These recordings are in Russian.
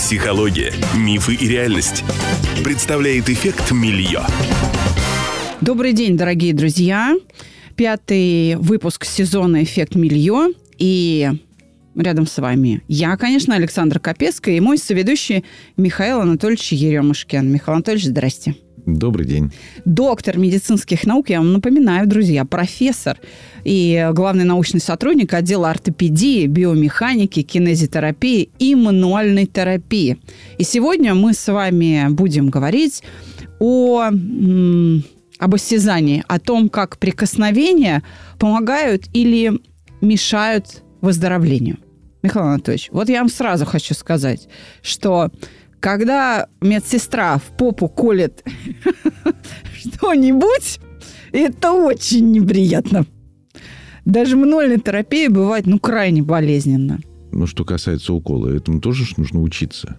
Психология, мифы и реальность. Представляет эффект Мильё. Добрый день, дорогие друзья. Пятый выпуск сезона «Эффект Мильё». И рядом с вами я, конечно, Александра Капецкая и мой соведущий Михаил Анатольевич Еремушкин. Михаил Анатольевич, здрасте. Добрый день. Доктор медицинских наук, я вам напоминаю, друзья, профессор и главный научный сотрудник отдела ортопедии, биомеханики, кинезитерапии и мануальной терапии. И сегодня мы с вами будем говорить о об осязании, о том, как прикосновения помогают или мешают выздоровлению. Михаил Анатольевич, вот я вам сразу хочу сказать, что когда медсестра в попу колет что-нибудь, это очень неприятно. Даже мануальная терапия бывает, ну, крайне болезненно. Ну, что касается укола, этому тоже нужно учиться.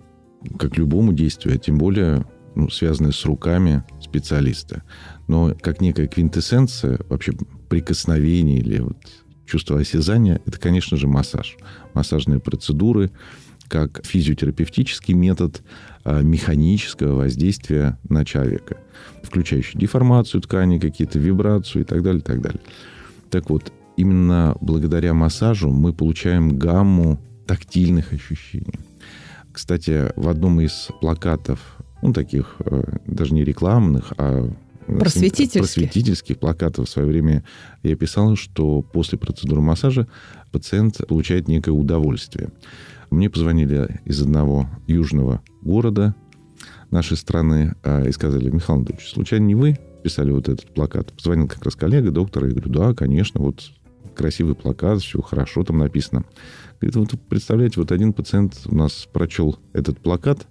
Как любому действию, а тем более ну, связанные с руками специалиста. Но как некая квинтэссенция вообще прикосновения или вот чувство осязания, это, конечно же, массаж. Массажные процедуры, как физиотерапевтический метод а, механического воздействия на человека, включающий деформацию ткани, какие-то вибрацию и так далее, и так далее. Так вот, именно благодаря массажу мы получаем гамму тактильных ощущений. Кстати, в одном из плакатов, ну, таких э, даже не рекламных, а просветительских. просветительских плакатов в свое время я писал, что после процедуры массажа пациент получает некое удовольствие. Мне позвонили из одного южного города нашей страны а, и сказали, Михаил Анатольевич, случайно не вы писали вот этот плакат? Позвонил как раз коллега, доктор, и говорю, да, конечно, вот красивый плакат, все хорошо там написано. Говорит, вот представляете, вот один пациент у нас прочел этот плакат,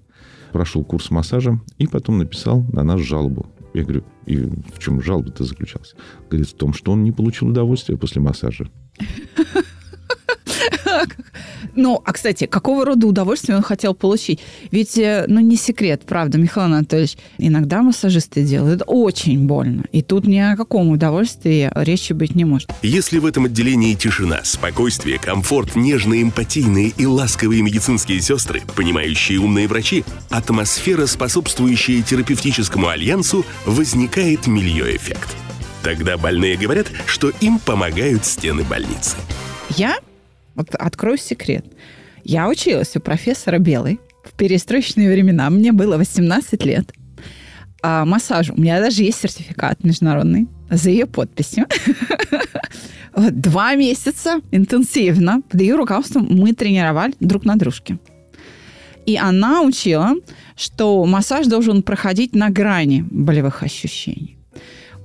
прошел курс массажа и потом написал на нас жалобу. Я говорю, и в чем жалоба-то заключалась? Говорит, в том, что он не получил удовольствия после массажа. Ну, а, кстати, какого рода удовольствие он хотел получить? Ведь, э, ну, не секрет, правда, Михаил Анатольевич, иногда массажисты делают очень больно. И тут ни о каком удовольствии речи быть не может. Если в этом отделении тишина, спокойствие, комфорт, нежные, эмпатийные и ласковые медицинские сестры, понимающие умные врачи, атмосфера, способствующая терапевтическому альянсу, возникает мильё-эффект. Тогда больные говорят, что им помогают стены больницы. Я вот открою секрет. Я училась у профессора Белой в перестроечные времена. Мне было 18 лет. А массажу. У меня даже есть сертификат международный за ее подписью. Два месяца интенсивно под ее руководством мы тренировали друг на дружке. И она учила, что массаж должен проходить на грани болевых ощущений.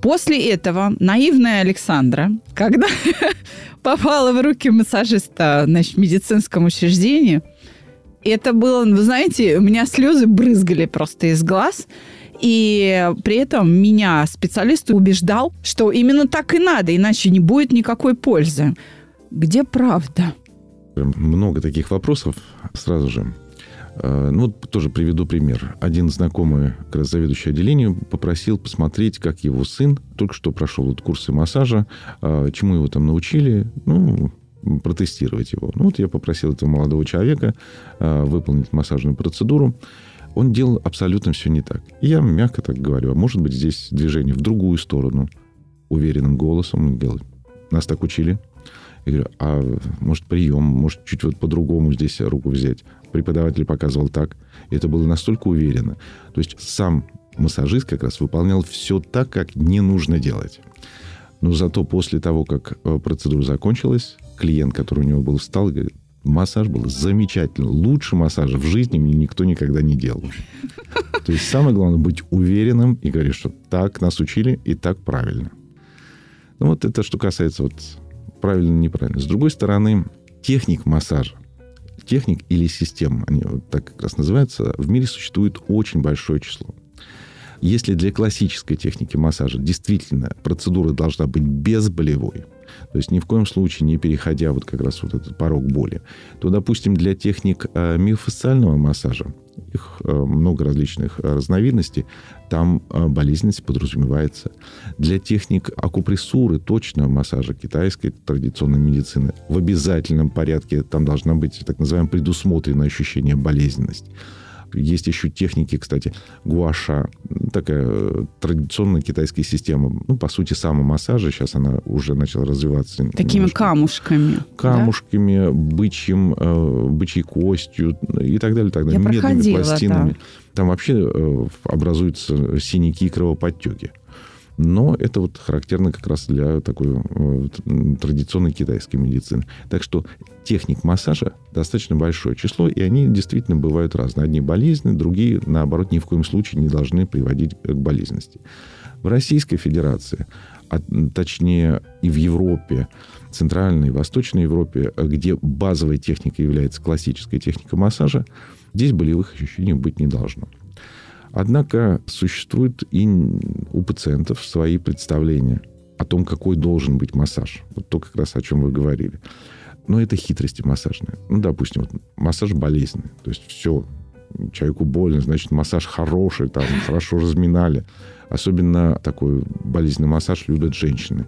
После этого наивная Александра, когда попала в руки массажиста значит, в медицинском учреждении, это было, вы знаете, у меня слезы брызгали просто из глаз. И при этом меня специалист убеждал, что именно так и надо, иначе не будет никакой пользы. Где правда? Много таких вопросов сразу же. Э, ну, вот тоже приведу пример. Один знакомый, как раз заведующий отделением, попросил посмотреть, как его сын только что прошел вот курсы массажа, э, чему его там научили, ну, протестировать его. Ну, вот я попросил этого молодого человека э, выполнить массажную процедуру. Он делал абсолютно все не так. И я мягко так говорю, а может быть здесь движение в другую сторону, уверенным голосом он делает. Нас так учили. Я говорю, а может прием, может чуть вот по-другому здесь руку взять преподаватель показывал так. И это было настолько уверенно. То есть сам массажист как раз выполнял все так, как не нужно делать. Но зато после того, как э, процедура закончилась, клиент, который у него был, встал и говорит, массаж был замечательный. Лучше массажа в жизни мне никто никогда не делал. То есть самое главное быть уверенным и говорить, что так нас учили и так правильно. Ну вот это что касается вот правильно-неправильно. С другой стороны, техник массажа техник или систем, они вот так как раз называются, в мире существует очень большое число. Если для классической техники массажа действительно процедура должна быть безболевой, то есть ни в коем случае не переходя вот как раз вот этот порог боли, то, допустим, для техник э, миофасциального массажа их э, много различных разновидностей, там болезненность подразумевается. Для техник акупрессуры, точно массажа китайской традиционной медицины, в обязательном порядке там должна быть так называемое предусмотренное ощущение болезненности. Есть еще техники, кстати, гуаша, такая э, традиционная китайская система. Ну, по сути, самомассажа. Сейчас она уже начала развиваться. Такими немножко. камушками. Камушками, да? бычьим, э, бычьей костью и так далее. Так далее. Я Медными пластинами. Да. Там вообще э, образуются синяки и кровоподтеки. Но это вот характерно как раз для такой э, традиционной китайской медицины. Так что техник массажа достаточно большое число, и они действительно бывают разные. Одни болезненные, другие, наоборот, ни в коем случае не должны приводить к болезненности. В Российской Федерации, а точнее и в Европе, Центральной и Восточной Европе, где базовой техникой является классическая техника массажа, здесь болевых ощущений быть не должно. Однако существуют и у пациентов свои представления о том, какой должен быть массаж. Вот то, как раз о чем вы говорили. Но это хитрости массажные. Ну, допустим, вот массаж болезненный. То есть все, человеку больно, значит, массаж хороший, там, хорошо разминали. Особенно такой болезненный массаж любят женщины.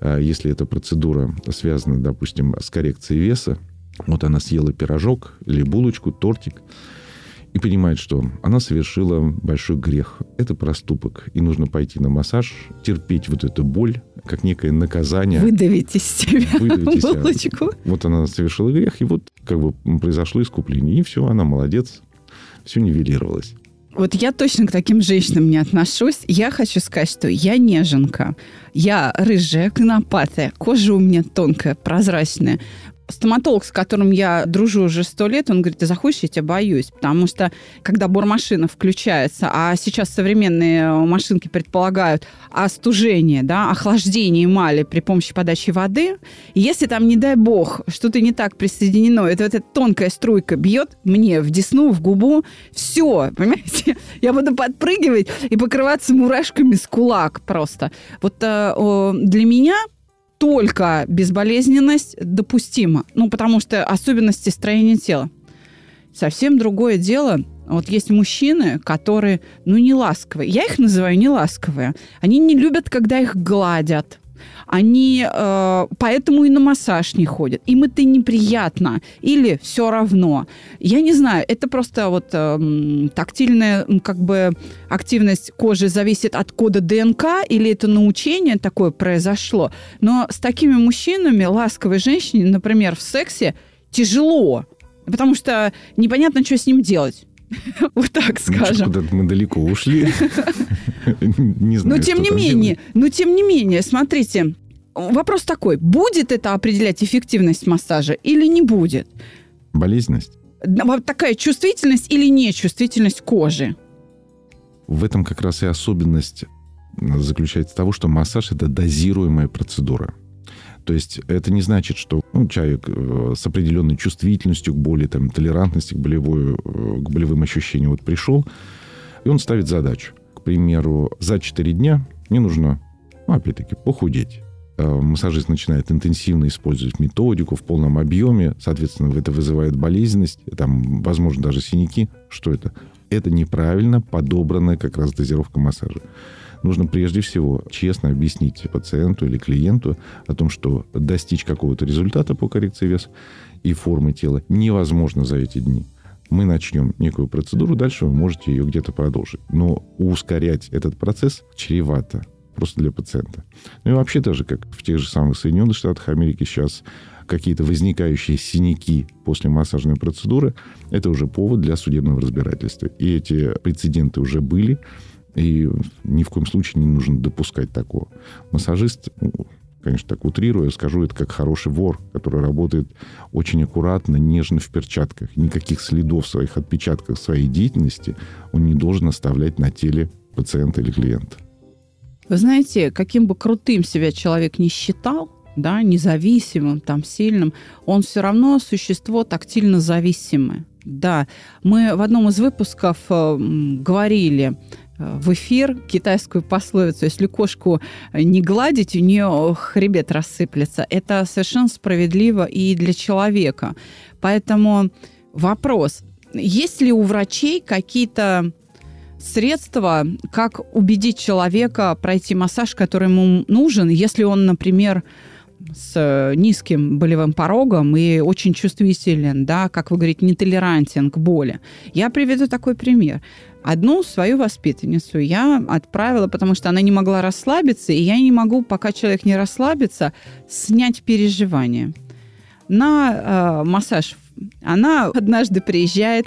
А если эта процедура связана, допустим, с коррекцией веса, вот она съела пирожок или булочку, тортик, и понимает, что она совершила большой грех. Это проступок. И нужно пойти на массаж, терпеть вот эту боль, как некое наказание. Выдавить из себя выдавить из себя. Вот она совершила грех, и вот как бы произошло искупление. И все, она молодец. Все нивелировалось. Вот я точно к таким женщинам не отношусь. Я хочу сказать, что я неженка. Я рыжая, конопатая, кожа у меня тонкая, прозрачная стоматолог, с которым я дружу уже сто лет, он говорит, ты заходишь, я тебя боюсь, потому что когда бормашина включается, а сейчас современные машинки предполагают остужение, да, охлаждение эмали при помощи подачи воды, если там, не дай бог, что-то не так присоединено, это вот эта тонкая струйка бьет мне в десну, в губу, все, понимаете, я буду подпрыгивать и покрываться мурашками с кулак просто. Вот э, для меня только безболезненность допустима. Ну, потому что особенности строения тела. Совсем другое дело. Вот есть мужчины, которые, ну, не ласковые. Я их называю не ласковые. Они не любят, когда их гладят они э, поэтому и на массаж не ходят. Им это неприятно или все равно. Я не знаю, это просто вот э, тактильная как бы активность кожи зависит от кода ДНК или это научение такое произошло. Но с такими мужчинами ласковой женщине, например, в сексе тяжело, потому что непонятно, что с ним делать. Вот так скажем. Куда-то мы далеко ушли. Не знаю, Но тем не менее, но тем не менее, смотрите, вопрос такой, будет это определять эффективность массажа или не будет? Болезненность? Такая чувствительность или нечувствительность кожи? В этом как раз и особенность заключается в того, что массаж – это дозируемая процедура. То есть это не значит, что ну, человек э, с определенной чувствительностью к боли, там, толерантности к, болевой, э, к болевым ощущениям вот пришел, и он ставит задачу. К примеру, за 4 дня мне нужно, ну, опять-таки, похудеть. Э, массажист начинает интенсивно использовать методику в полном объеме, соответственно, это вызывает болезненность, там, возможно, даже синяки. Что это? Это неправильно подобранная как раз дозировка массажа нужно прежде всего честно объяснить пациенту или клиенту о том, что достичь какого-то результата по коррекции веса и формы тела невозможно за эти дни. Мы начнем некую процедуру, дальше вы можете ее где-то продолжить. Но ускорять этот процесс чревато просто для пациента. Ну и вообще даже, как в тех же самых Соединенных Штатах Америки сейчас какие-то возникающие синяки после массажной процедуры, это уже повод для судебного разбирательства. И эти прецеденты уже были. И ни в коем случае не нужно допускать такого. Массажист, ну, конечно, так утрируя, скажу, это как хороший вор, который работает очень аккуратно, нежно в перчатках. Никаких следов своих отпечатков своей деятельности он не должен оставлять на теле пациента или клиента. Вы знаете, каким бы крутым себя человек не считал, да, независимым, там, сильным, он все равно существо тактильно зависимое. Да, мы в одном из выпусков э, говорили в эфир китайскую пословицу, если кошку не гладить, у нее хребет рассыплется. Это совершенно справедливо и для человека. Поэтому вопрос, есть ли у врачей какие-то средства, как убедить человека пройти массаж, который ему нужен, если он, например, с низким болевым порогом и очень чувствителен, да, как вы говорите, нетолерантен к боли. Я приведу такой пример. Одну свою воспитанницу я отправила, потому что она не могла расслабиться, и я не могу, пока человек не расслабится, снять переживания. На э, массаж она однажды приезжает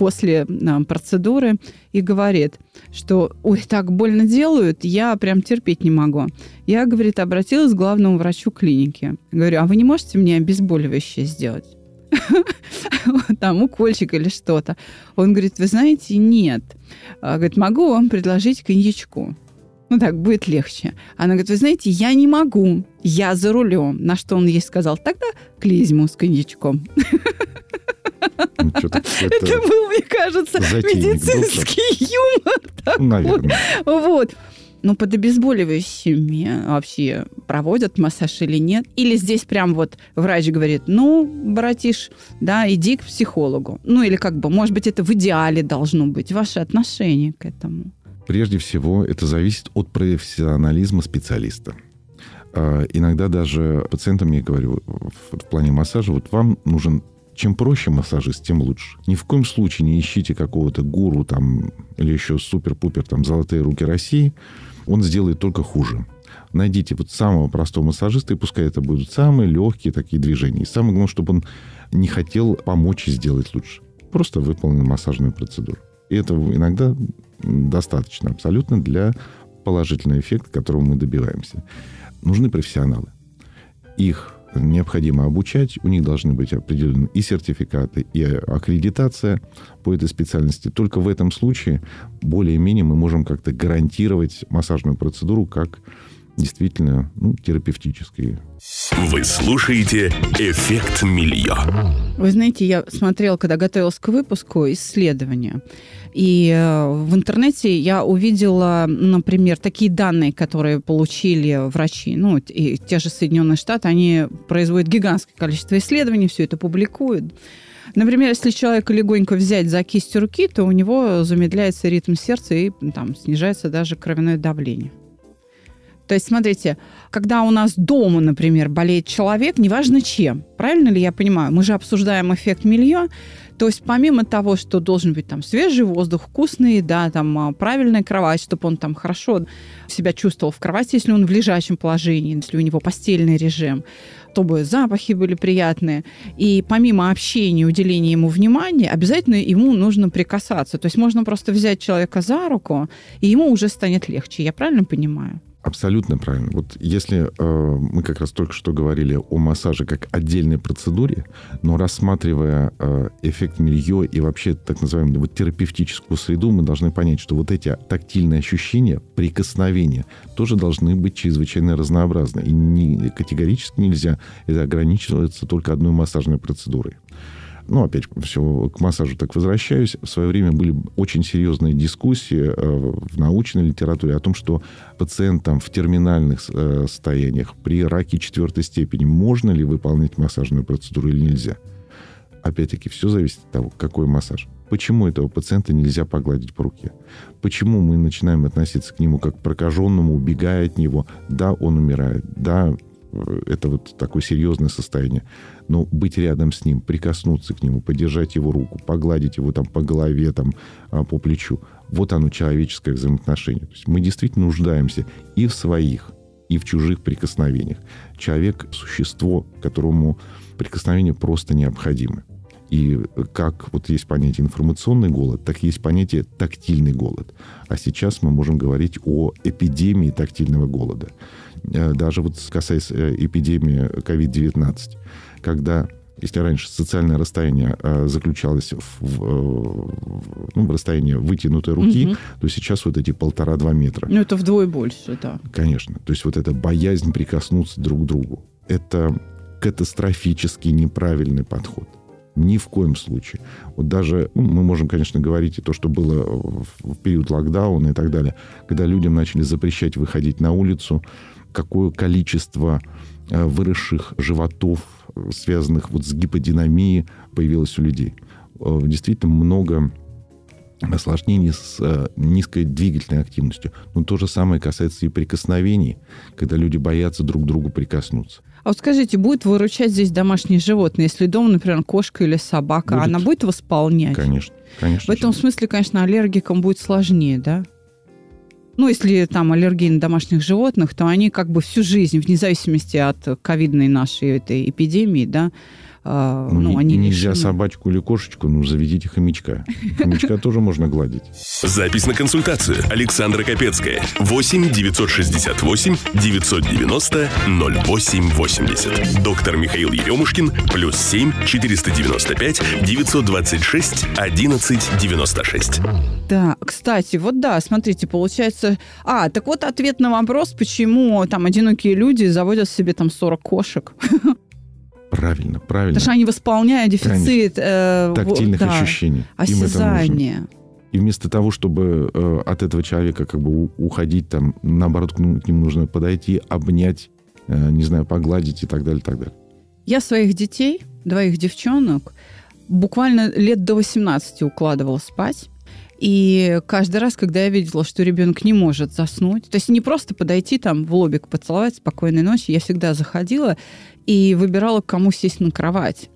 после э, процедуры и говорит, что «Ой, так больно делают, я прям терпеть не могу». Я, говорит, обратилась к главному врачу клиники. Говорю, а вы не можете мне обезболивающее сделать? Там укольчик или что-то. Он говорит, вы знаете, нет. А, говорит, могу вам предложить коньячку. Ну так, будет легче. Она говорит, вы знаете, я не могу, я за рулем. На что он ей сказал, тогда клизму с коньячком. Ну, это был, мне кажется, медицинский юмор. Наверное. Вот. Ну, под обезболивающими вообще проводят массаж или нет? Или здесь прям вот врач говорит, ну, братиш, да, иди к психологу. Ну, или как бы, может быть, это в идеале должно быть, ваше отношение к этому. Прежде всего, это зависит от профессионализма специалиста. А, иногда даже пациентам я говорю в плане массажа, вот вам нужен чем проще массажист, тем лучше. Ни в коем случае не ищите какого-то гуру там или еще супер-пупер там золотые руки России. Он сделает только хуже. Найдите вот самого простого массажиста, и пускай это будут самые легкие такие движения. И самое главное, чтобы он не хотел помочь и сделать лучше. Просто выполнил массажную процедуру. И этого иногда достаточно абсолютно для положительного эффекта, которого мы добиваемся. Нужны профессионалы. Их необходимо обучать, у них должны быть определены и сертификаты, и аккредитация по этой специальности. Только в этом случае более-менее мы можем как-то гарантировать массажную процедуру как действительно ну, терапевтические. Вы слушаете «Эффект Мильё». Вы знаете, я смотрела, когда готовилась к выпуску, исследования. И э, в интернете я увидела, например, такие данные, которые получили врачи. Ну, и те же Соединенные Штаты, они производят гигантское количество исследований, все это публикуют. Например, если человека легонько взять за кисть руки, то у него замедляется ритм сердца и там снижается даже кровяное давление. То есть, смотрите, когда у нас дома, например, болеет человек, неважно чем, правильно ли я понимаю, мы же обсуждаем эффект милье, то есть помимо того, что должен быть там свежий воздух, вкусная еда, там а, правильная кровать, чтобы он там хорошо себя чувствовал в кровати, если он в лежачем положении, если у него постельный режим, чтобы запахи были приятные. И помимо общения, уделения ему внимания, обязательно ему нужно прикасаться. То есть можно просто взять человека за руку, и ему уже станет легче. Я правильно понимаю? Абсолютно правильно. Вот если э, мы как раз только что говорили о массаже как отдельной процедуре, но рассматривая э, эффект милье и вообще так называемую вот, терапевтическую среду, мы должны понять, что вот эти тактильные ощущения, прикосновения тоже должны быть чрезвычайно разнообразны. И не, категорически нельзя это ограничиваться только одной массажной процедурой ну, опять все к массажу так возвращаюсь, в свое время были очень серьезные дискуссии э, в научной литературе о том, что пациентам в терминальных э, состояниях при раке четвертой степени можно ли выполнять массажную процедуру или нельзя. Опять-таки, все зависит от того, какой массаж. Почему этого пациента нельзя погладить по руке? Почему мы начинаем относиться к нему как к прокаженному, убегая от него? Да, он умирает. Да, это вот такое серьезное состояние. Но быть рядом с ним, прикоснуться к нему, подержать его руку, погладить его там по голове, там, а, по плечу, вот оно человеческое взаимоотношение. То есть мы действительно нуждаемся и в своих, и в чужих прикосновениях. Человек – существо, которому прикосновение просто необходимо. И как вот есть понятие информационный голод, так есть понятие тактильный голод. А сейчас мы можем говорить о эпидемии тактильного голода. Э, даже вот касаясь э, эпидемии COVID-19, когда если раньше социальное расстояние э, заключалось в, в, ну, в расстоянии вытянутой руки, угу. то сейчас вот эти полтора-два метра. Ну, это вдвое больше, да. Конечно. То есть вот эта боязнь прикоснуться друг к другу. Это катастрофически неправильный подход. Ни в коем случае. Вот даже, ну, мы можем, конечно, говорить и то, что было в, в период локдауна и так далее, когда людям начали запрещать выходить на улицу, какое количество э, выросших животов, связанных вот с гиподинамией, появилось у людей. э, действительно много осложнений с э, низкой двигательной активностью. Но то же самое касается и прикосновений, когда люди боятся друг к другу прикоснуться. А вот скажите, будет выручать здесь домашнее животное, если дома, например, кошка или собака, Будет. она будет восполнять? Конечно, конечно. В этом смысле, конечно, аллергикам будет сложнее, да? Ну, если там аллергии на домашних животных, то они как бы всю жизнь, вне зависимости от ковидной нашей этой эпидемии, да, а, Ну, ну, они нельзя лишены. собачку или кошечку, ну, заведите хомячка. Хомячка тоже можно гладить. Запись на консультацию. Александра Капецкая. 8 968 990 0880. Доктор Михаил Еремушкин. Плюс 7 495 926 11 96. Да, кстати, вот да, смотрите, получается... А, так вот ответ на вопрос, почему там одинокие люди заводят себе там 40 кошек. Правильно, правильно. Потому что они восполняют дефицит... э, Тактильных да, ощущений. Осязания. И вместо того, чтобы э, от этого человека как бы уходить, там, наоборот, к к нему нужно подойти, обнять, э, не знаю, погладить и так далее, так далее. Я своих детей, двоих девчонок, буквально лет до 18 укладывала спать. И каждый раз, когда я видела, что ребенок не может заснуть, то есть не просто подойти там в лобик поцеловать спокойной ночи, я всегда заходила и выбирала, к кому сесть на кровать.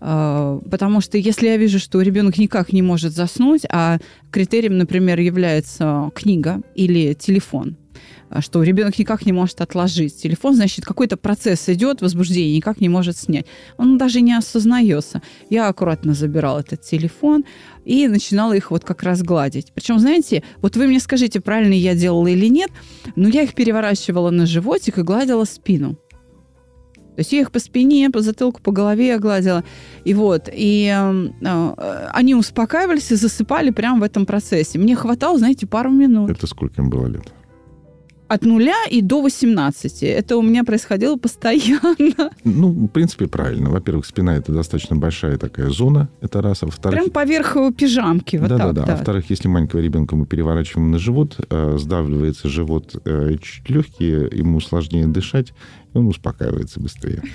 А, Потому что если я вижу, что ребенок никак не может заснуть, а критерием, например, является книга или телефон, а, что ребенок никак не может отложить телефон, значит, какой-то процесс идет, возбуждение никак не может снять. Он даже не осознается. Я аккуратно забирала этот телефон и начинала их вот как раз гладить. Причем, знаете, вот вы мне скажите, правильно я делала или нет, но я их переворачивала на животик и гладила спину. То есть я их по спине, по затылку, по голове гладила. И вот, и э, э, они успокаивались и засыпали прямо в этом процессе. Мне хватало, знаете, пару минут. Это сколько им было лет? От нуля и до 18. Это у меня происходило постоянно. Ну, в принципе, правильно. Во-первых, спина – это достаточно большая такая зона, это раз. А во-вторых, Прям поверх его пижамки. Вот да, так, да, да. да. А во-вторых, если маленького ребенка мы переворачиваем на живот, э, сдавливается живот э, чуть легкие, ему сложнее дышать, и он успокаивается быстрее.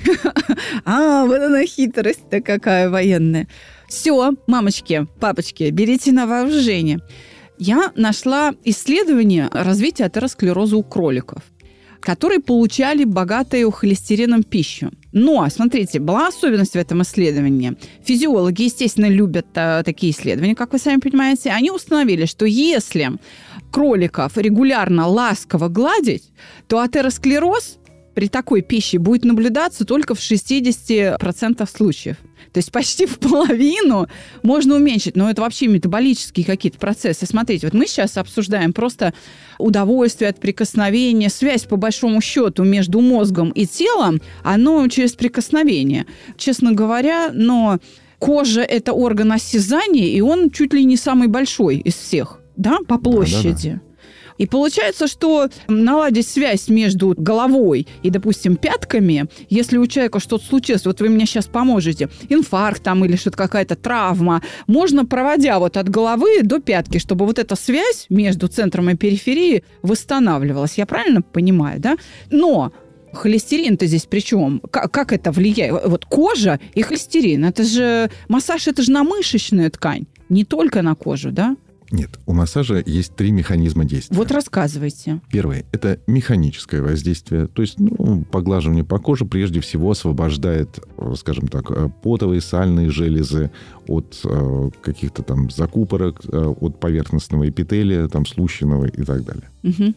А, вот она хитрость-то какая военная. Все, мамочки, папочки, берите на вооружение. Я нашла исследование развития атеросклероза у кроликов, которые получали богатую холестерином пищу. Но, смотрите, была особенность в этом исследовании. Физиологи, естественно, любят а, такие исследования, как вы сами понимаете. Они установили, что если кроликов регулярно ласково гладить, то атеросклероз при такой пище будет наблюдаться только в 60% случаев. То есть почти в половину можно уменьшить. Но это вообще метаболические какие-то процессы. Смотрите, вот мы сейчас обсуждаем просто удовольствие от прикосновения, связь по большому счету между мозгом и телом, оно через прикосновение. Честно говоря, но кожа – это орган осязания, и он чуть ли не самый большой из всех, да, по площади. И получается, что наладить связь между головой и, допустим, пятками, если у человека что-то случилось, вот вы мне сейчас поможете, инфаркт там или что-то какая-то травма, можно, проводя вот от головы до пятки, чтобы вот эта связь между центром и периферией восстанавливалась. Я правильно понимаю, да? Но Холестерин-то здесь при чем? Как, это влияет? Вот кожа и холестерин. Это же массаж, это же на мышечную ткань, не только на кожу, да? Нет, у массажа есть три механизма действия. Вот рассказывайте. Первое – это механическое воздействие. То есть ну, поглаживание по коже прежде всего освобождает, э, скажем так, э, потовые сальные железы от э, каких-то там закупорок, э, от поверхностного эпителия, там, слущенного и так далее. Мгм.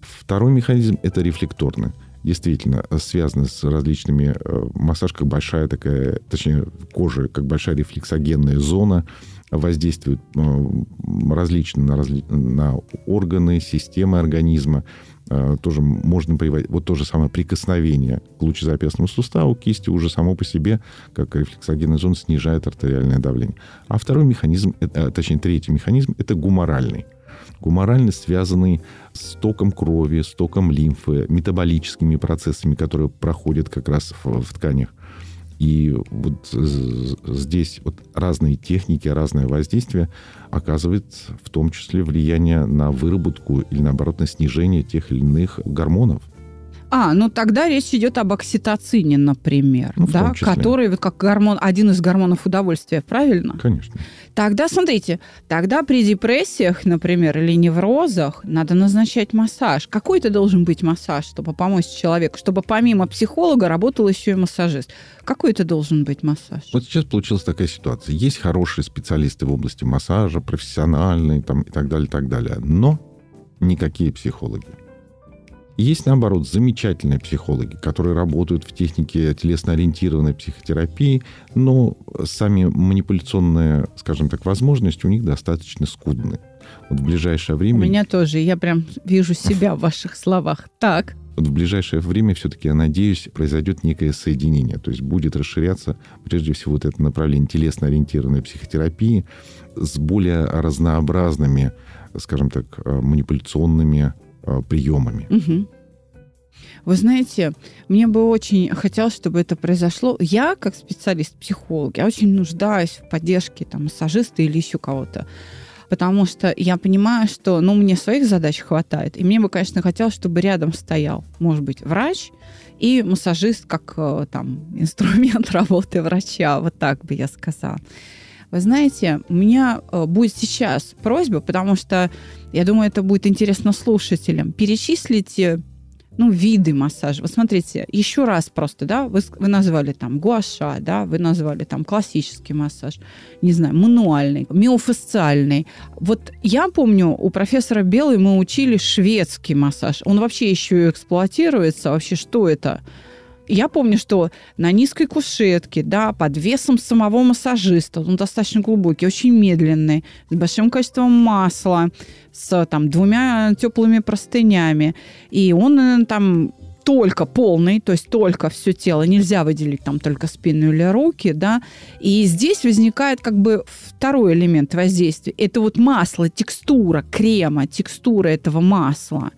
Второй механизм – это рефлекторный. Действительно, э, связано с различными... Массаж как большая такая, точнее, кожа как большая рефлексогенная зона, воздействует э, различно на, разли- на органы, системы организма. Э, Тоже можно приводить... Вот то же самое прикосновение к лучезапястному суставу, кисти уже само по себе, как рефлексогенная зона, снижает артериальное давление. А второй механизм, э, точнее, третий механизм – это гуморальный гуморально связанный с током крови, с током лимфы, метаболическими процессами, которые проходят как раз в, в тканях. И вот здесь вот разные техники, разное воздействие оказывает в том числе влияние на выработку или, наоборот, на снижение тех или иных гормонов. А, ну тогда речь идет об окситоцине, например, Ну, да, который вот как гормон, один из гормонов удовольствия, правильно? Конечно. Тогда, смотрите, тогда при депрессиях, например, или неврозах надо назначать массаж. Какой это должен быть массаж, чтобы помочь человеку, чтобы помимо психолога работал еще и массажист? Какой это должен быть массаж? Вот сейчас получилась такая ситуация. Есть хорошие специалисты в области массажа, профессиональные там, и так далее, и так далее. Но никакие психологи. Есть, наоборот, замечательные психологи, которые работают в технике телесно-ориентированной психотерапии, но сами манипуляционные, скажем так, возможности у них достаточно скудны. Вот в ближайшее У время... меня тоже, я прям вижу себя в ваших словах. Так, Вот в ближайшее время все-таки, я надеюсь, произойдет некое соединение. То есть будет расширяться, прежде всего, вот это направление телесно-ориентированной психотерапии с более разнообразными, скажем так, э, манипуляционными приемами. Мгм. Вы знаете, мне бы очень хотелось, чтобы это произошло. Я, как специалист-психолог, я очень нуждаюсь в поддержке там, массажиста или еще кого-то. Потому что я понимаю, что ну, мне своих задач хватает. И мне бы, конечно, хотелось, чтобы рядом стоял, может быть, врач и массажист как э, там инструмент работы врача. Вот так бы я сказала. Вы знаете, у меня э, будет сейчас просьба, потому что я думаю, это будет интересно слушателям. Перечислите ну, виды массажа. Вот смотрите, еще раз просто, да, вы, вы назвали там гуаша, да, вы назвали там классический массаж, не знаю, мануальный, миофасциальный. Вот я помню, у профессора Белой мы учили шведский массаж. Он вообще еще эксплуатируется. Вообще, что это? Я помню, что на низкой кушетке, да, под весом самого массажиста, он достаточно глубокий, очень медленный, с большим количеством масла, с там двумя теплыми простынями. И он э, там только полный, то есть только все тело, нельзя выделить там только спину или руки, да. И здесь возникает как бы второй элемент воздействия. Это вот масло, текстура крема, текстура этого масла.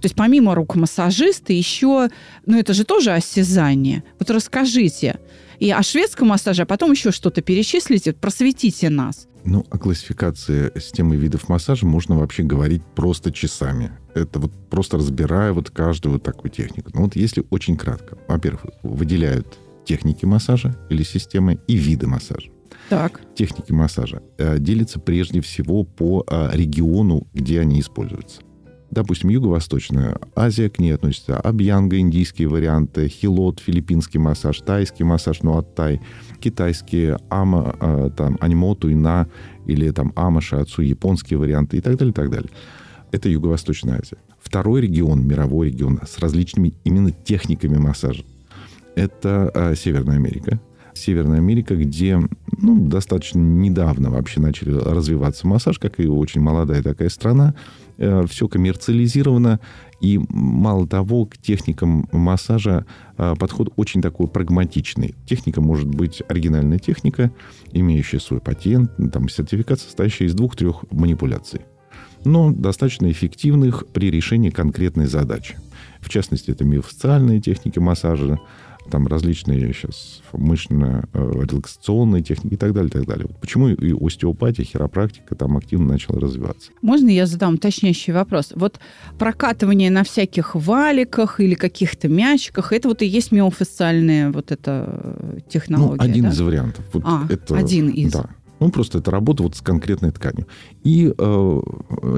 То есть помимо рук массажиста еще, ну это же тоже осязание. Вот расскажите и о шведском массаже, а потом еще что-то перечислите, просветите нас. Ну, о классификации системы видов массажа можно вообще говорить просто часами. Это вот просто разбирая вот каждую вот такую технику. Ну вот если очень кратко. Во-первых, выделяют техники массажа или системы и виды массажа. Так. Техники массажа э, делятся прежде всего по э, региону, где они используются. Допустим, Юго-Восточная Азия, к ней относятся абьянга, индийские варианты, хилот, филиппинский массаж, тайский массаж, нуаттай, китайские ама, э, там, анимо, туйна или там ама, шиацу, японские варианты и так далее, и так далее. Это Юго-Восточная Азия. Второй регион, мировой регион, с различными именно техниками массажа. Это э, Северная Америка. Северная Америка, где ну, достаточно недавно вообще начали развиваться массаж, как и очень молодая такая страна. Э, все коммерциализировано. И мало того, к техникам массажа э, подход очень такой прагматичный. Техника может быть оригинальная техника, имеющая свой патент, там, сертификат, состоящий из двух-трех манипуляций но достаточно эффективных при решении конкретной задачи. В частности, это миофасциальные техники массажа, там различные сейчас мышечно-релаксационные техники и так далее, так далее. Вот почему и остеопатия, хиропрактика там активно начала развиваться. Можно я задам уточняющий вопрос? Вот прокатывание на всяких валиках или каких-то мячиках, это вот и есть миофасциальная вот эта э, технология, ну, один да? из вариантов. Вот А, это, один из. Да. Ну, просто это работа вот с конкретной тканью. И э,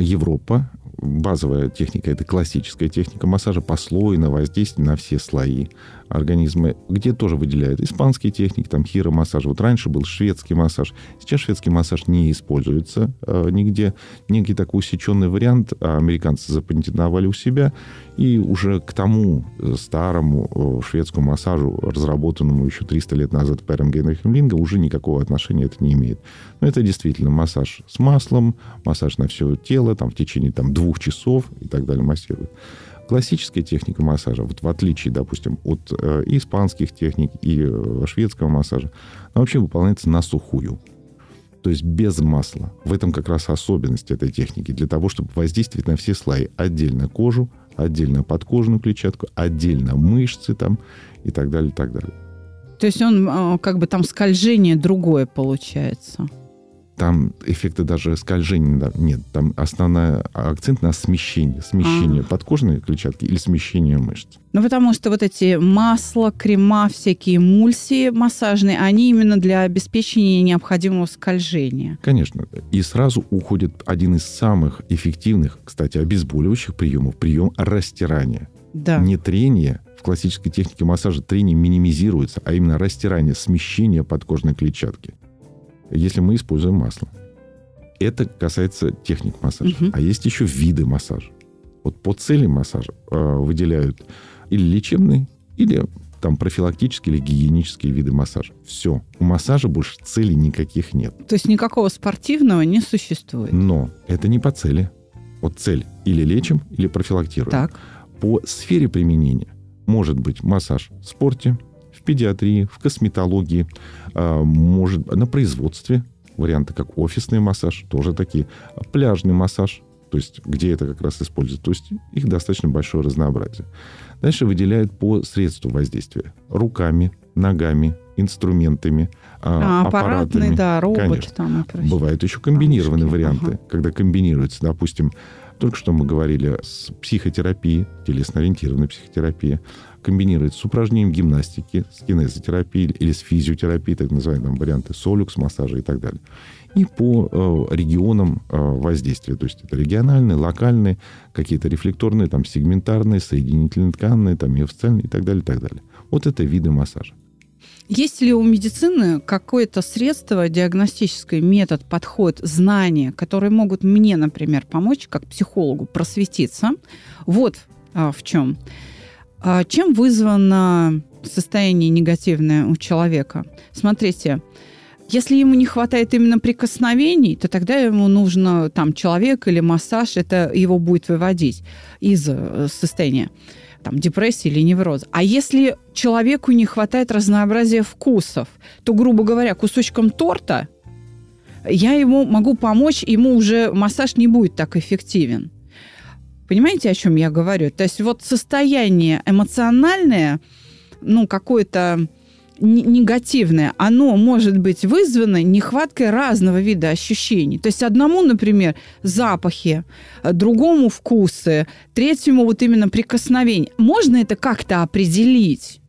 Европа, базовая техника, это классическая техника массажа послойно, воздействие на все слои организма, где тоже выделяют испанские техники, там хиромассаж. Вот раньше был шведский массаж. Сейчас шведский массаж не используется э, нигде. Некий такой усеченный вариант а американцы запатентовали у себя. И уже к тому э, старому э, шведскому массажу, разработанному еще 300 лет назад Пером Генрихом Линга, уже никакого отношения это не имеет. Но это действительно массаж с маслом, массаж на все тело, там в течение там, двух часов и так далее массирует. Классическая техника массажа, вот в отличие, допустим, от э, испанских техник и э, шведского массажа, она вообще выполняется на сухую. То есть без масла. В этом как раз особенность этой техники. Для того, чтобы воздействовать на все слои. Отдельно кожу, отдельно подкожную клетчатку, отдельно мышцы там и так далее, и так далее. То есть он э, как бы там скольжение другое получается. Там эффекта даже скольжения нет. Там основной акцент на смещение. Смещение а. подкожной клетчатки или смещение мышц. Ну, потому что вот эти масла, крема, всякие эмульсии массажные, они именно для обеспечения необходимого скольжения. Конечно. И сразу уходит один из самых эффективных, кстати, обезболивающих приемов, прием растирания. Да. Не трение, в классической технике массажа трение минимизируется, а именно растирание, смещение подкожной клетчатки если мы используем масло. Это касается техник массажа. Угу. А есть еще виды массажа. Вот по цели массажа э, выделяют или лечебный, или там профилактические или гигиенические виды массажа. Все. У массажа больше целей никаких нет. То есть никакого спортивного не существует? Но это не по цели. Вот цель или лечим, или профилактируем. Так. По сфере применения может быть массаж в спорте, в педиатрии, в косметологии, а, может на производстве варианты, как офисный массаж, тоже такие, пляжный массаж, то есть где это как раз используют. То есть их достаточно большое разнообразие. Дальше выделяют по средству воздействия. Руками, ногами, инструментами, а, аппаратами. да, робот Конечно. там. Бывают еще комбинированные Мамочки. варианты, ага. когда комбинируется, допустим, только что мы говорили с психотерапией, телесно-ориентированной психотерапией, комбинируется с упражнением гимнастики, с кинезотерапией или с физиотерапией, так называемые варианты солюкс, массажа и так далее. И по э, регионам э, воздействия. То есть это региональные, локальные, какие-то рефлекторные, там, сегментарные, соединительные тканные, там, миофасциальные и так далее, и так далее. Вот это виды массажа. Есть ли у медицины какое-то средство, диагностический метод, подход, знания, которые могут мне, например, помочь как психологу просветиться? Вот а, в чем. А чем вызвано состояние негативное у человека? Смотрите, если ему не хватает именно прикосновений, то тогда ему нужно там человек или массаж, это его будет выводить из э, состояния там, депрессии или невроза. А если человеку не хватает разнообразия вкусов, то, грубо говоря, кусочком торта я ему могу помочь, ему уже массаж не будет так эффективен. Понимаете, о чем я говорю? То есть вот состояние эмоциональное, ну, какое-то негативное, оно может быть вызвано нехваткой разного вида ощущений. То есть одному, например, запахи, другому вкусы, третьему вот именно прикосновение. Можно это как-то определить?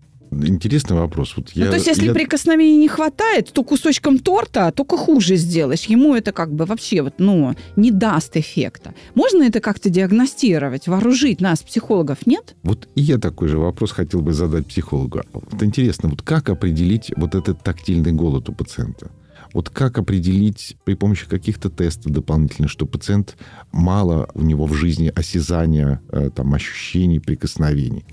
Интересный вопрос. Вот я, ну, то есть, если я... прикосновений не хватает, то кусочком торта только хуже сделаешь. Ему это как бы вообще вот, ну, не даст эффекта. Можно это как-то диагностировать, вооружить нас, психологов, нет? Вот и я такой же вопрос хотел бы задать психологу. Вот интересно, вот как определить вот этот тактильный голод у пациента? Вот как определить при помощи каких-то тестов дополнительных, что пациент мало у него в жизни осязания, э, там, ощущений, прикосновений?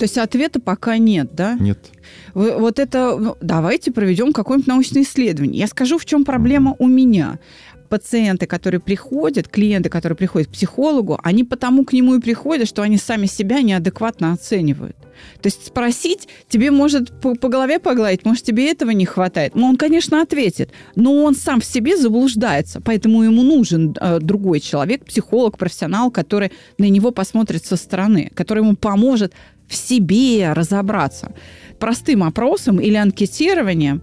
То есть ответа пока нет, да? Нет. Вот это... Ну, давайте проведем какое-нибудь научное исследование. Я скажу, в чем проблема у меня пациенты, которые приходят, клиенты, которые приходят к психологу, они потому к нему и приходят, что они сами себя неадекватно оценивают. То есть спросить, тебе может по, по голове погладить, может, тебе этого не хватает. Ну, он, конечно, ответит, но он сам в себе заблуждается, поэтому ему нужен э, другой человек, психолог, профессионал, который на него посмотрит со стороны, который ему поможет в себе разобраться. Простым опросом или анкетированием,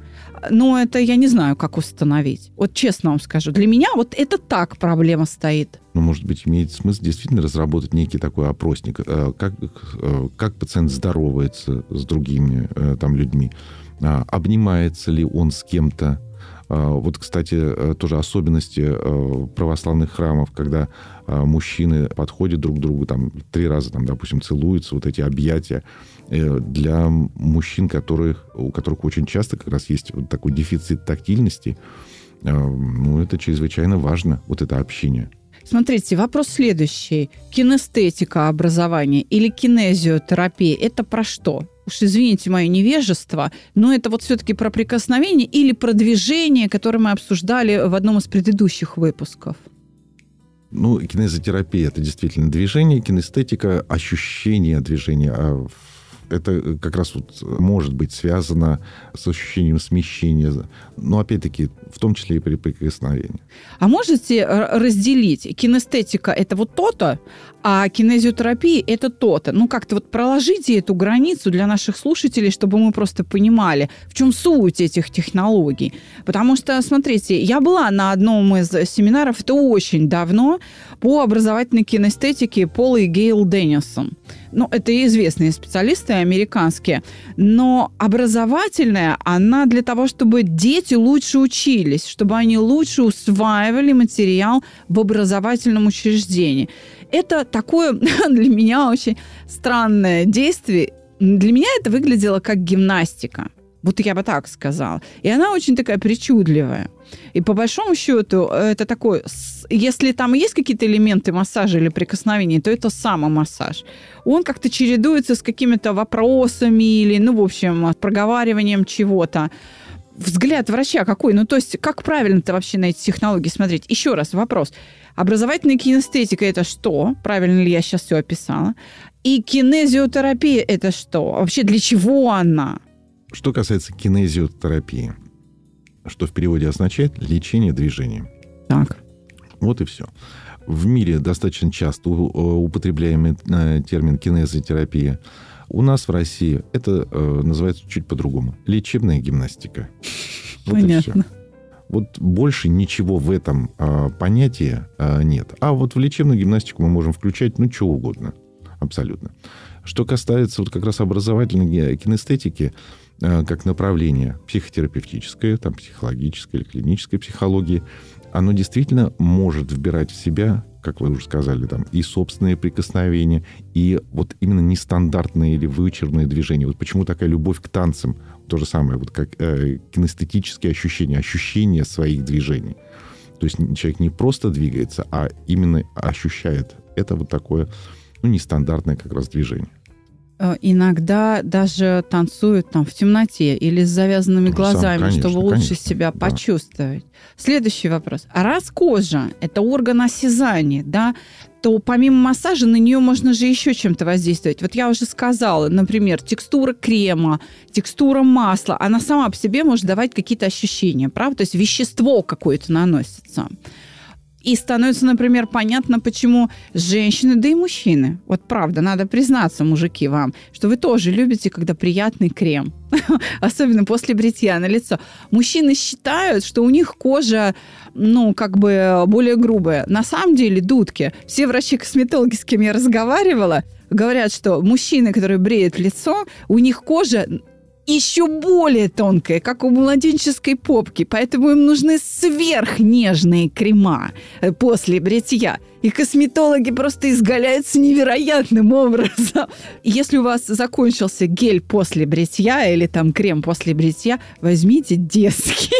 но это я не знаю, как установить. Вот честно вам скажу, для меня вот это так проблема стоит. Ну, может быть, имеет смысл действительно разработать некий такой опросник, э, как, э, как пациент здоровается с другими э, там людьми, а, обнимается ли он с кем-то, вот, кстати, тоже особенности православных храмов, когда мужчины подходят друг к другу, там, три раза, там, допустим, целуются, вот эти объятия. Э, для мужчин, которых, у которых очень часто как раз есть вот такой дефицит тактильности, э, ну, это чрезвычайно важно, вот это общение. Смотрите, вопрос следующий. Кинестетика образования или кинезиотерапия – это про что? Уж извините мое невежество, но это вот все-таки про прикосновение или про движение, которое мы обсуждали в одном из предыдущих выпусков? Ну, кинезотерапия – это действительно движение, кинестетика – ощущение движения. А Это э, как раз вот может быть связано с ощущением смещения. Но опять-таки, в том числе и при прикосновении. А можете разделить? Кинестетика – это вот то-то, а кинезиотерапия – это то-то. Ну, как-то вот проложите эту границу для наших слушателей, чтобы мы просто понимали, в чем суть этих технологий. Потому что, смотрите, я была на одном из семинаров, это очень давно, по образовательной кинестетике Пола и Гейл Деннисон. Ну, это известные специалисты американские. Но образовательная, она для того, чтобы дети лучше учились, чтобы они лучше усваивали материал в образовательном учреждении. Это такое для меня очень странное действие. Для меня это выглядело как гимнастика. Вот я бы так сказала. И она очень такая причудливая. И по большому счету это такой, если там есть какие-то элементы массажа или прикосновений, то это самомассаж. Он как-то чередуется с какими-то вопросами или, ну, в общем, проговариванием чего-то. Взгляд врача какой? Ну, то есть, как правильно-то вообще на эти технологии смотреть? Еще раз вопрос. Образовательная кинестетика – это что? Правильно ли я сейчас все описала? И кинезиотерапия – это что? Вообще для чего она? Что касается кинезиотерапии, что в переводе означает лечение движения. Так. Вот и все. В мире достаточно часто употребляемый э, термин кинезотерапия. У нас в России это э, называется чуть по-другому. Лечебная гимнастика. Вот Понятно. Вот больше ничего в этом э, понятии э, нет. А вот в лечебную гимнастику мы можем включать, ну, что угодно. Абсолютно. Что касается вот как раз образовательной кинестетики, э, как направления психотерапевтическое, там, психологическое или клинической психологии, оно действительно может вбирать в себя, как вы уже сказали, там, и собственные прикосновения, и вот именно нестандартные или вычурные движения. Вот почему такая любовь к танцам то же самое, вот как э, кинестетические ощущения, ощущения своих движений. То есть человек не просто двигается, а именно ощущает. Это вот такое, ну, нестандартное как раз движение. Э, иногда даже танцуют там в темноте или с завязанными ну, глазами, конечно, чтобы лучше конечно, себя да. почувствовать. Следующий вопрос. А раз кожа – это орган осязания, да, то помимо массажа на нее можно же еще чем-то воздействовать. Вот я уже сказала, например, текстура крема, текстура масла, она сама по себе может давать какие-то ощущения, правда? То есть вещество какое-то наносится. И становится, например, понятно, почему женщины, да и мужчины, вот правда, надо признаться, мужики, вам, что вы тоже любите, когда приятный крем. Особенно после бритья на лицо. Мужчины считают, что у них кожа, ну, как бы более грубая. На самом деле, дудки. Все врачи-косметологи, с кем я разговаривала, говорят, что мужчины, которые бреют лицо, у них кожа еще более тонкая, как у младенческой попки, поэтому им нужны сверхнежные крема э, после бритья. И косметологи просто изгаляются невероятным образом. Если у вас закончился гель после бритья или там крем после бритья, возьмите детский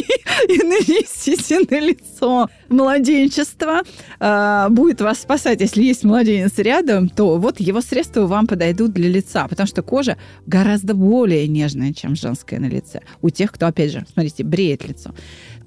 и нанесите на лицо. Младенчество э, будет вас спасать. Если есть младенец рядом, то вот его средства вам подойдут для лица, потому что кожа гораздо более нежная, чем женская на лице. У тех, кто, опять же, смотрите, бреет лицо.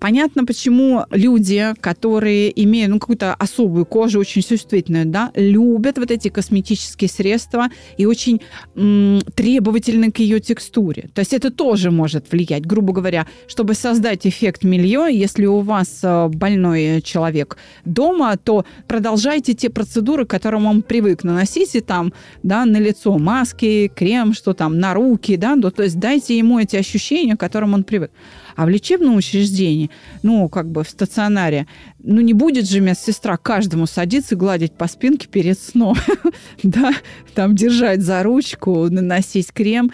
Понятно, почему люди, которые имеют ну, какую-то особую кожу, очень чувствительную, да, любят вот эти косметические средства и очень м, требовательны к ее текстуре. То есть это тоже может влиять, грубо говоря, чтобы создать эффект милье, если у вас э, больной человек дома, то продолжайте те процедуры, к которым он привык. Наносите там, да, на лицо маски, крем, что там, на руки, да, ну, то есть дайте ему эти ощущения, к которым он привык. А в лечебном учреждении, ну, как бы в стационаре, ну, не будет же медсестра каждому садиться и гладить по спинке перед сном, да, там держать за ручку, наносить крем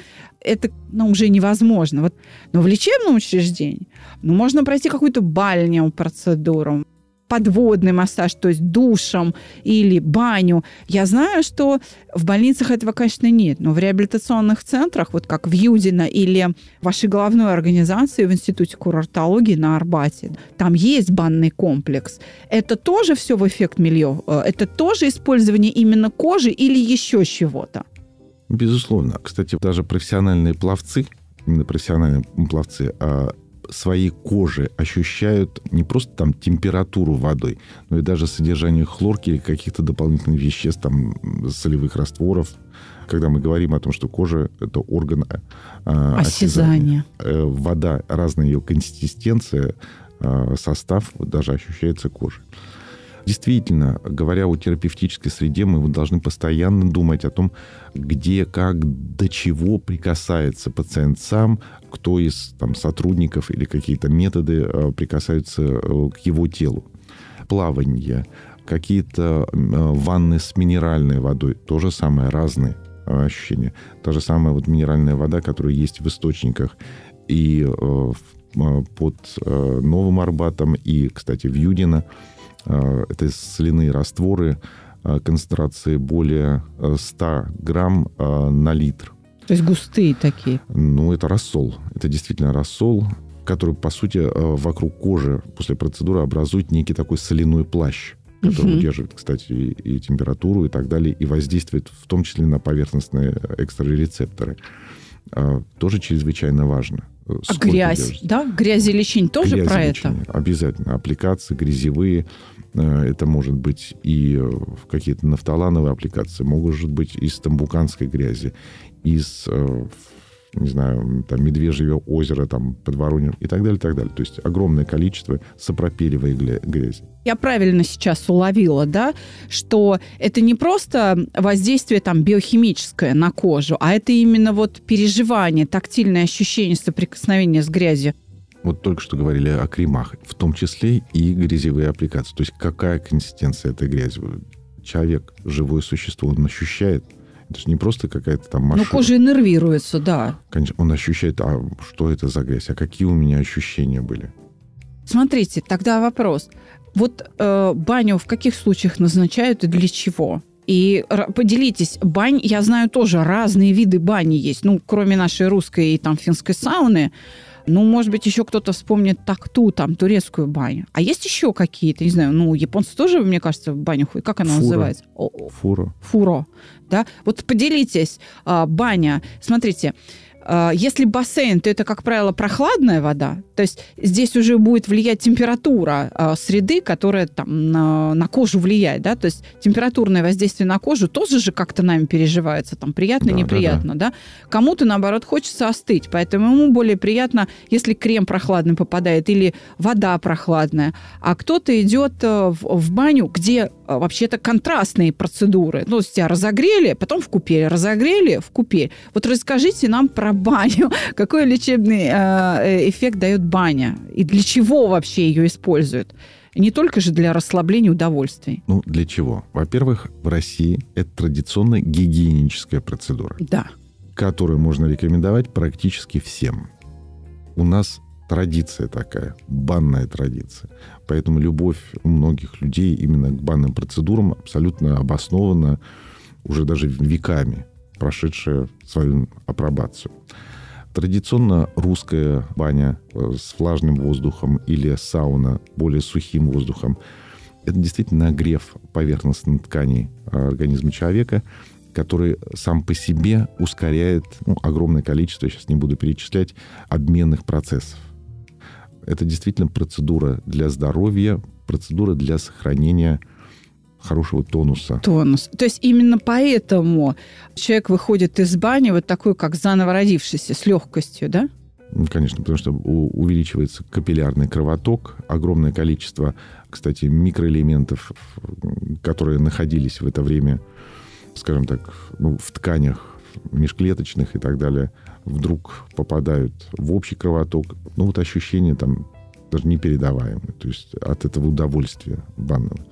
это ну, уже невозможно. Вот, но в лечебном учреждении ну, можно пройти какую-то бальню процедуру, подводный массаж, то есть душем или баню. Я знаю, что в больницах этого, конечно, нет, но в реабилитационных центрах, вот как в Юдино или вашей головной организации в Институте курортологии на Арбате, там есть банный комплекс. Это тоже все в эффект милье? Э, это тоже использование именно кожи или еще чего-то? Безусловно. Кстати, даже профессиональные пловцы, именно профессиональные пловцы, а своей кожи ощущают не просто там температуру водой, но и даже содержание хлорки или каких-то дополнительных веществ, там, солевых растворов, когда мы говорим о том, что кожа – это орган э, осязания. Э, вода, разная ее консистенция, э, состав даже ощущается кожей. Действительно, говоря о терапевтической среде, мы должны постоянно думать о том, где, как, до чего прикасается пациент сам, кто из там, сотрудников или какие-то методы э, прикасаются э, к его телу. Плавание, какие-то э, ванны с минеральной водой, то же самое, разные ощущения. Та же самая вот минеральная вода, которая есть в источниках и под Новым Арбатом, и, кстати, в Юдино – это соляные растворы э, концентрации более 100 э, грамм на литр. То есть густые такие? Ну, это рассол. Это действительно рассол, который, по сути, вокруг кожи после процедуры образует некий такой соляной плащ который угу. удерживает, кстати, и, и температуру и так далее, и воздействует в том числе на поверхностные экстрарецепторы. Тоже чрезвычайно важно. А грязь, держится. да? Грязелечение тоже про это? Обязательно. Аппликации грязевые, Э, это может быть и э, какие-то нафталановые аппликации, может быть из тамбуканской грязи, из, э, не знаю, там, Медвежьего озера, там, под Воронежем и так далее, и так далее. То есть огромное количество сапропелевой грязи. Я правильно сейчас уловила, да, что это не просто воздействие там биохимическое на кожу, а это именно вот переживание, тактильное ощущение соприкосновения с грязью вот только что говорили о кремах, в том числе и грязевые аппликации. То есть какая консистенция этой грязи? Человек, живое существо, он ощущает. Это же не просто какая-то там машина. Ну, кожа иннервируется, да. Конечно, он ощущает, а что это за грязь, а какие у меня ощущения были. Смотрите, тогда вопрос. Вот э, баню в каких случаях назначают и для чего? И поделитесь, бань, я знаю тоже, разные виды бани есть. Ну, кроме нашей русской и там финской сауны, ну, может быть, еще кто-то вспомнит такту, там, турецкую баню. А есть еще какие-то, не знаю, ну, японцы тоже, мне кажется, в баню ходят. Как она Фура. называется? Фуро. Фуро. Да? Вот поделитесь, а, баня. Смотрите, если бассейн, то это, как правило, прохладная вода. То есть здесь уже будет влиять температура а, среды, которая там на, на кожу влияет. Да? То есть температурное воздействие на кожу тоже же как-то нами переживается. Там приятно, да, неприятно. Да, да. Да? Кому-то, наоборот, хочется остыть. Поэтому ему более приятно, если крем прохладный попадает или вода прохладная. А кто-то идет э, в, в баню, где э, вообще-то контрастные процедуры. Ну, тебя разогрели, потом в купель, разогрели в купель. Вот расскажите нам про баню. Какой лечебный э, э, эффект дает баня? И для чего вообще ее используют? Не только же для расслабления удовольствий. Ну, для чего? Во-первых, в России это традиционная гигиеническая процедура. Да. Которую можно рекомендовать практически всем. У нас традиция такая, банная традиция. Поэтому любовь у многих людей именно к банным процедурам абсолютно обоснована уже даже веками прошедшая свою апробацию. Традиционно русская баня э, с влажным воздухом или сауна более сухим воздухом – это действительно нагрев поверхностной ткани организма человека, который сам по себе ускоряет ну, огромное количество, сейчас не буду перечислять, обменных процессов. Это действительно процедура для здоровья, процедура для сохранения хорошего тонуса. Тонус. То есть именно поэтому человек выходит из бани вот такой, как заново родившийся, с легкостью, да? Конечно, потому что увеличивается капиллярный кровоток, огромное количество, кстати, микроэлементов, которые находились в это время, скажем так, ну, в тканях межклеточных и так далее, вдруг попадают в общий кровоток. Ну, вот ощущение там даже непередаваемое, то есть от этого удовольствия банного.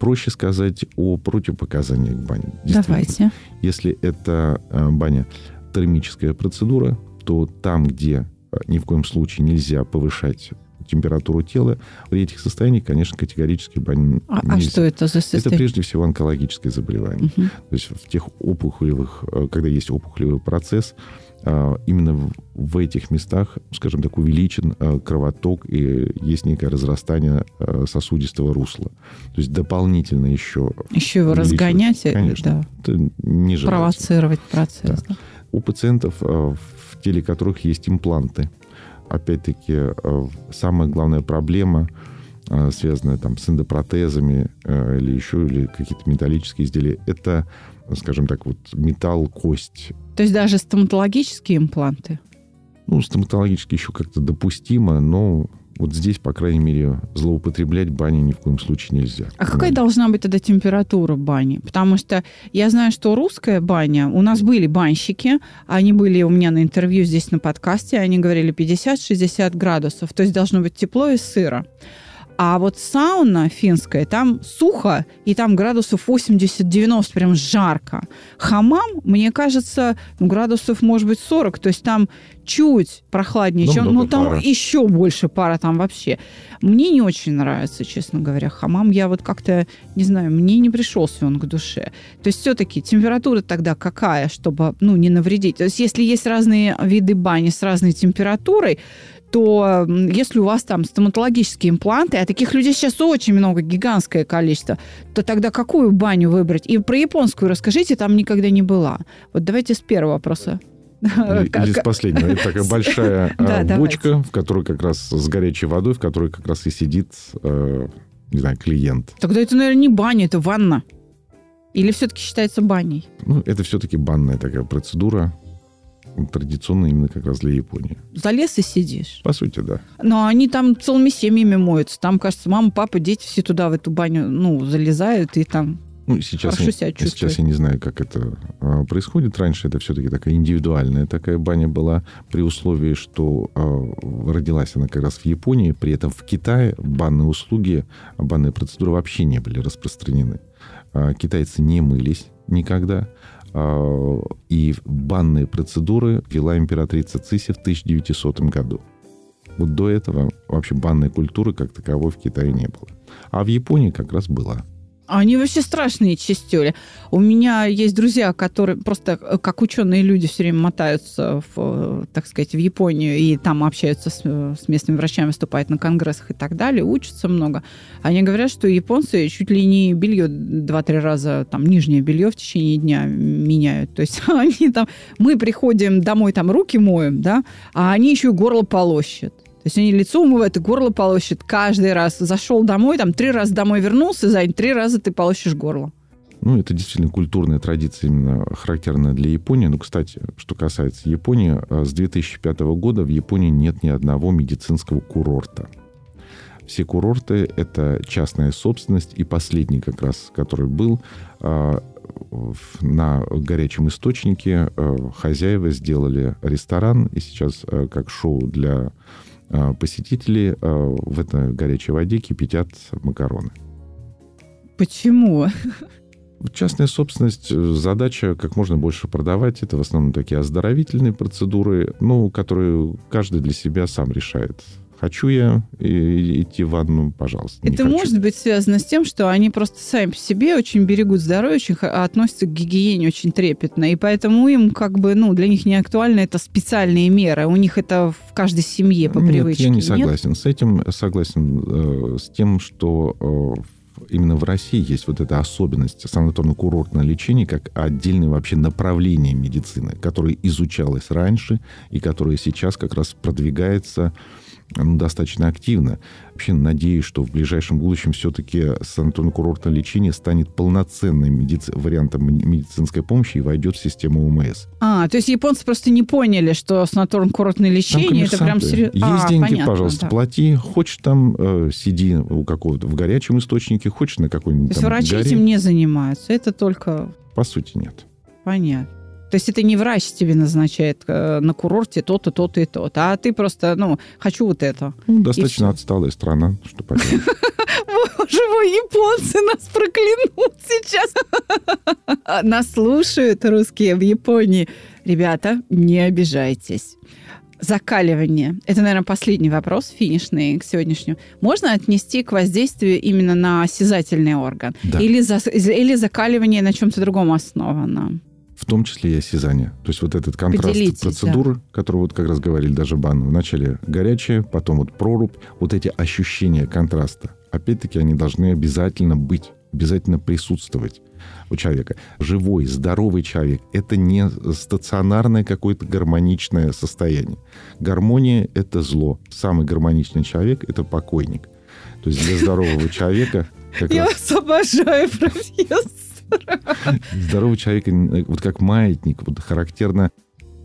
Проще сказать о противопоказаниях бани. Давайте. Если это э, баня термическая процедура, то там, где э, ни в коем случае нельзя повышать температуру тела, при этих состояниях, конечно, категорически бань а, а что это за состояние? Это прежде всего онкологическое заболевание. Угу. То есть в тех опухолевых, э, когда есть опухолевый процесс, именно в этих местах, скажем так, увеличен а, кровоток и есть некое разрастание а, сосудистого русла. То есть дополнительно еще... Еще его разгонять, конечно, да. не Провоцировать процесс. Да. Да. У пациентов, в теле которых есть импланты, опять-таки, самая главная проблема а, связанное там с эндопротезами а, или еще или какие-то металлические изделия. Это, скажем так, вот металл, кость. То есть даже стоматологические импланты? Ну, стоматологически еще как-то допустимо, но вот здесь, по крайней мере, злоупотреблять бани ни в коем случае нельзя. А какая должна быть тогда температура бани? Потому что я знаю, что русская баня, у нас были банщики, они были у меня на интервью здесь на подкасте, они говорили 50-60 градусов, то есть должно быть тепло и сыро. А вот сауна финская, там сухо, и там градусов 80-90, прям жарко. Хамам, мне кажется, ну, градусов, может быть, 40, то есть там чуть прохладнее, ну, чем, ну, там пара. еще больше пара там вообще. Мне не очень нравится, честно говоря, хамам. Я вот как-то, не знаю, мне не пришелся он к душе. То есть все-таки температура тогда какая, чтобы, ну, не навредить? То есть если есть разные виды бани с разной температурой, то если у вас там стоматологические импланты, а таких людей сейчас очень много, гигантское количество, то тогда какую баню выбрать? И про японскую расскажите, там никогда не была. Вот давайте с первого вопроса. Или с последнего. Это такая большая а, бочка, в которой как раз с горячей водой, в которой как раз и сидит, э, не знаю, клиент. Тогда это, наверное, не баня, это ванна. Или все-таки считается баней? Ну, это все-таки банная такая процедура традиционно именно как раз для Японии. Залез и сидишь. По сути, да. Но они там целыми семьями моются. Там, кажется, мама, папа, дети все туда, в эту баню, ну, залезают и там ну, сейчас Хорошо себя я, сейчас я не знаю, как это а, происходит. Раньше это все-таки такая индивидуальная такая баня была при условии, что а, родилась она как раз в Японии. При этом в Китае банные услуги, банные процедуры вообще не были распространены. А, китайцы не мылись никогда. А, и банные процедуры вела императрица Циси в 1900 году. Вот до этого вообще банной культуры как таковой в Китае не было. А в Японии как раз была. Они вообще страшные чистюли. У меня есть друзья, которые просто э, как ученые люди все время мотаются, в, э, так сказать, в Японию и там общаются с, э, с местными врачами, выступают на конгрессах и так далее, учатся много. Они говорят, что японцы чуть ли не белье два-три раза, там, нижнее белье в течение дня меняют. То есть они там... Мы приходим домой, там, руки моем, да, а они еще и горло полощут. Есть они лицо умывают и горло полощут каждый раз. Зашел домой, там три раза домой вернулся, за три раза ты полощешь горло. Ну, это действительно культурная традиция, именно характерная для Японии. Ну, кстати, что касается Японии, э, с 2005 года в Японии нет ни одного медицинского курорта. Все курорты – это частная собственность. И последний как раз, который был, э, на горячем источнике э, хозяева сделали ресторан, и сейчас как шоу для а, посетители а, в этой горячей воде кипятят макароны. Почему? Частная собственность, э, задача как можно больше продавать. Это в основном такие оздоровительные процедуры, ну, которые каждый для себя сам решает. Хочу я идти в ванну, пожалуйста. Это может быть связано с тем, что они просто сами по себе очень берегут здоровье, очень относятся к гигиене очень трепетно. И поэтому им как бы, ну, для них не актуально это специальные меры. У них это в каждой семье по Нет, привычке. я не согласен Нет? с этим. Согласен э, с тем, что э, именно в России есть вот эта особенность санаторно-курортного лечения как отдельное вообще направление медицины, которое изучалось раньше и которое сейчас как раз продвигается ну, достаточно активно. Вообще надеюсь, что в ближайшем будущем все-таки санаторно-курортное лечение станет полноценным медици... вариантом медицинской помощи и войдет в систему ОМС. А, то есть японцы просто не поняли, что санаторно-курортное лечение это прям серьезно. Есть а, деньги, понятно, пожалуйста, да. плати. Хочешь там э, сиди у какого-то в горячем источнике, хочешь на какой-нибудь. То есть врачи горе. этим не занимаются. Это только. По сути, нет. Понятно. То есть это не врач тебе назначает э, на курорте то-то, то-то и то-то, а ты просто, ну, хочу вот это. Ну, достаточно отсталая страна, что поделать. Боже мой, японцы нас проклянут сейчас. Нас слушают русские в Японии. Ребята, не обижайтесь. Закаливание. Это, наверное, последний вопрос, финишный к сегодняшнему. Можно отнести к воздействию именно на осязательный орган? Да. Или, за, или закаливание на чем-то другом основано? В том числе и осязание. То есть вот этот контраст Поделитесь, процедуры, да. который вот как раз говорили даже Банну, вначале горячее, потом вот прорубь, вот эти ощущения контраста, опять-таки они должны обязательно быть, обязательно присутствовать у человека. Живой, здоровый человек – это не стационарное какое-то гармоничное состояние. Гармония – это зло. Самый гармоничный человек – это покойник – То есть для здорового человека... Я вас обожаю, профессор. Здоровый человек, вот как маятник, вот характерно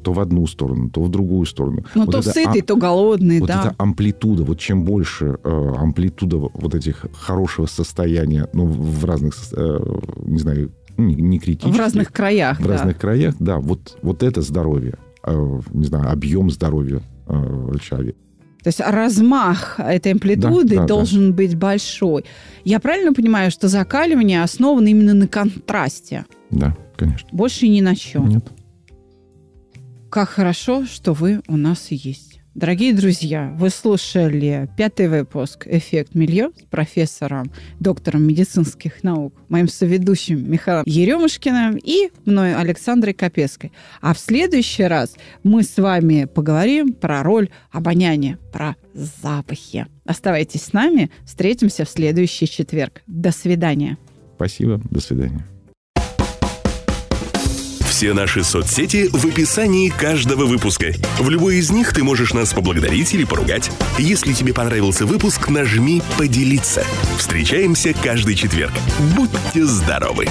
то в одну сторону, то в другую сторону. Ну, вот то сытый, а, то голодный, вот да. Вот эта амплитуда, вот чем больше э, амплитуда вот этих хорошего состояния, ну, в разных, э, не знаю, не, не критических. В разных краях, В да. разных краях, да. Вот, вот это здоровье, э, не знаю, объем здоровья э, человека. То есть размах этой амплитуды да, да, должен да. быть большой. Я правильно понимаю, что закаливание основано именно на контрасте? Да, конечно. Больше ни на чем. Нет. Как хорошо, что вы у нас есть. Дорогие друзья, вы слушали пятый выпуск «Эффект Милье» с профессором, доктором медицинских наук, моим соведущим Михаилом Еремушкиным и мной Александрой Капеской. А в следующий раз мы с вами поговорим про роль обоняния, про запахи. Оставайтесь с нами, встретимся в следующий четверг. До свидания. Спасибо, до свидания. Все наши соцсети в описании каждого выпуска. В любой из них ты можешь нас поблагодарить или поругать. Если тебе понравился выпуск, нажми «Поделиться». Встречаемся каждый четверг. Будьте здоровы!